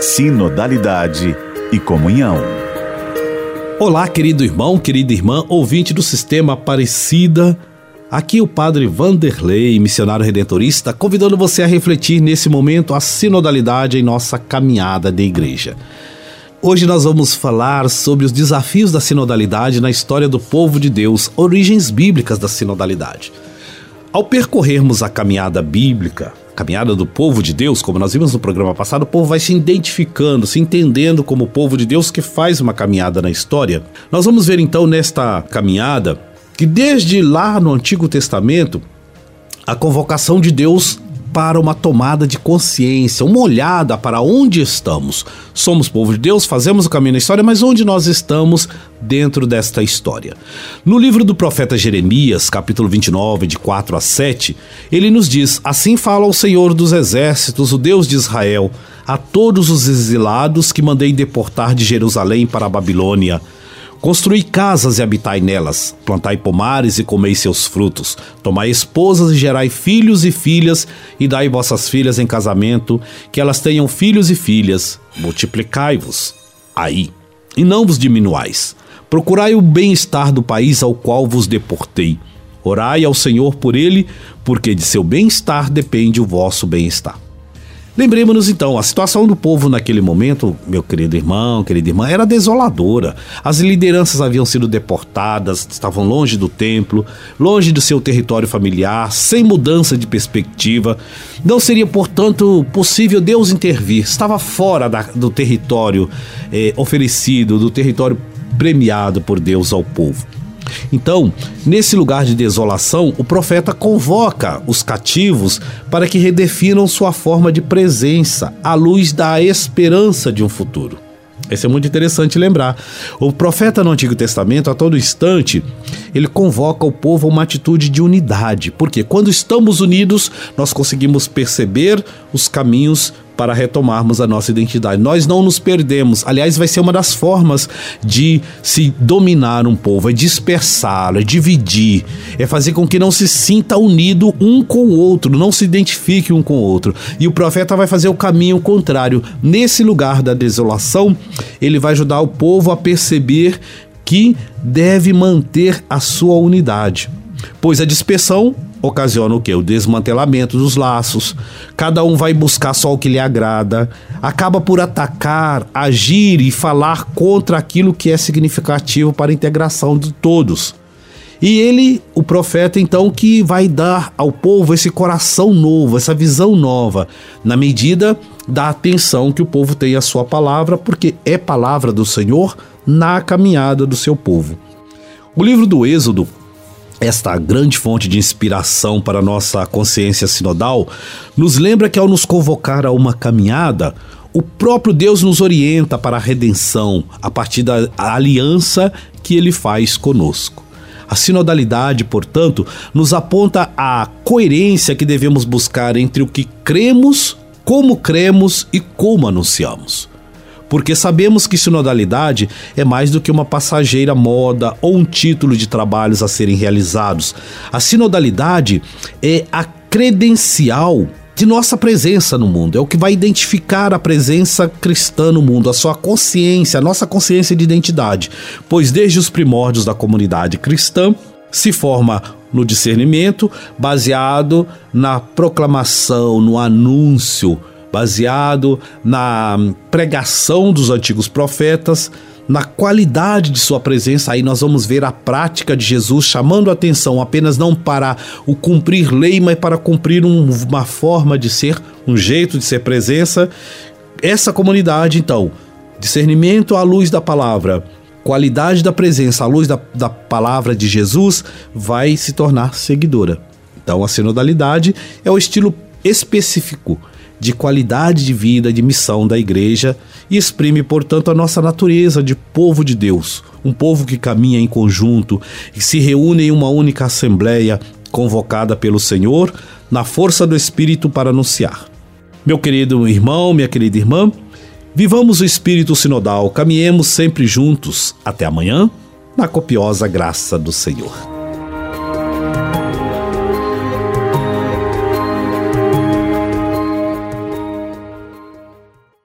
sinodalidade e comunhão. Olá, querido irmão, querida irmã, ouvinte do Sistema Aparecida. Aqui o Padre Vanderlei, missionário redentorista, convidando você a refletir nesse momento a sinodalidade em nossa caminhada de igreja. Hoje nós vamos falar sobre os desafios da sinodalidade na história do povo de Deus, origens bíblicas da sinodalidade. Ao percorrermos a caminhada bíblica, caminhada do povo de Deus, como nós vimos no programa passado, o povo vai se identificando, se entendendo como o povo de Deus que faz uma caminhada na história. Nós vamos ver então nesta caminhada que desde lá no Antigo Testamento, a convocação de Deus para uma tomada de consciência, uma olhada para onde estamos. Somos povo de Deus, fazemos o caminho na história, mas onde nós estamos dentro desta história? No livro do profeta Jeremias, capítulo 29, de 4 a 7, ele nos diz: Assim fala o Senhor dos exércitos, o Deus de Israel, a todos os exilados que mandei deportar de Jerusalém para a Babilônia Construí casas e habitai nelas, plantai pomares e comei seus frutos, tomai esposas e gerai filhos e filhas, e dai vossas filhas em casamento, que elas tenham filhos e filhas, multiplicai-vos aí, e não vos diminuais. Procurai o bem-estar do país ao qual vos deportei. Orai ao Senhor por ele, porque de seu bem-estar depende o vosso bem-estar. Lembremos-nos então, a situação do povo naquele momento, meu querido irmão, querida irmã, era desoladora. As lideranças haviam sido deportadas, estavam longe do templo, longe do seu território familiar, sem mudança de perspectiva. Não seria, portanto, possível Deus intervir. Estava fora da, do território eh, oferecido, do território premiado por Deus ao povo. Então, nesse lugar de desolação, o profeta convoca os cativos para que redefinam sua forma de presença à luz da esperança de um futuro. Isso é muito interessante lembrar. O profeta no Antigo Testamento, a todo instante, ele convoca o povo a uma atitude de unidade, porque quando estamos unidos, nós conseguimos perceber os caminhos para retomarmos a nossa identidade. Nós não nos perdemos. Aliás, vai ser uma das formas de se dominar um povo, é dispersá-lo, é dividir, é fazer com que não se sinta unido um com o outro, não se identifique um com o outro. E o profeta vai fazer o caminho contrário. Nesse lugar da desolação, ele vai ajudar o povo a perceber que deve manter a sua unidade. Pois a dispersão ocasiona o que? O desmantelamento dos laços. Cada um vai buscar só o que lhe agrada, acaba por atacar, agir e falar contra aquilo que é significativo para a integração de todos. E ele, o profeta, então, que vai dar ao povo esse coração novo, essa visão nova, na medida da atenção que o povo tem à sua palavra, porque é palavra do Senhor na caminhada do seu povo. O livro do Êxodo esta grande fonte de inspiração para nossa consciência sinodal, nos lembra que ao nos convocar a uma caminhada, o próprio Deus nos orienta para a redenção a partir da aliança que ele faz conosco. A sinodalidade, portanto, nos aponta a coerência que devemos buscar entre o que cremos, como cremos e como anunciamos porque sabemos que sinodalidade é mais do que uma passageira moda ou um título de trabalhos a serem realizados. A sinodalidade é a credencial de nossa presença no mundo, é o que vai identificar a presença cristã no mundo, a sua consciência, a nossa consciência de identidade, pois desde os primórdios da comunidade cristã se forma no discernimento baseado na proclamação, no anúncio baseado na pregação dos antigos profetas, na qualidade de sua presença, aí nós vamos ver a prática de Jesus chamando a atenção apenas não para o cumprir lei, mas para cumprir um, uma forma de ser, um jeito de ser presença. Essa comunidade, então, discernimento à luz da palavra, qualidade da presença à luz da, da palavra de Jesus, vai se tornar seguidora. Então, a sinodalidade é o estilo específico de qualidade de vida, de missão da igreja e exprime, portanto, a nossa natureza de povo de Deus, um povo que caminha em conjunto e se reúne em uma única assembleia convocada pelo Senhor na força do Espírito para anunciar. Meu querido irmão, minha querida irmã, vivamos o espírito sinodal, caminhemos sempre juntos. Até amanhã, na copiosa graça do Senhor.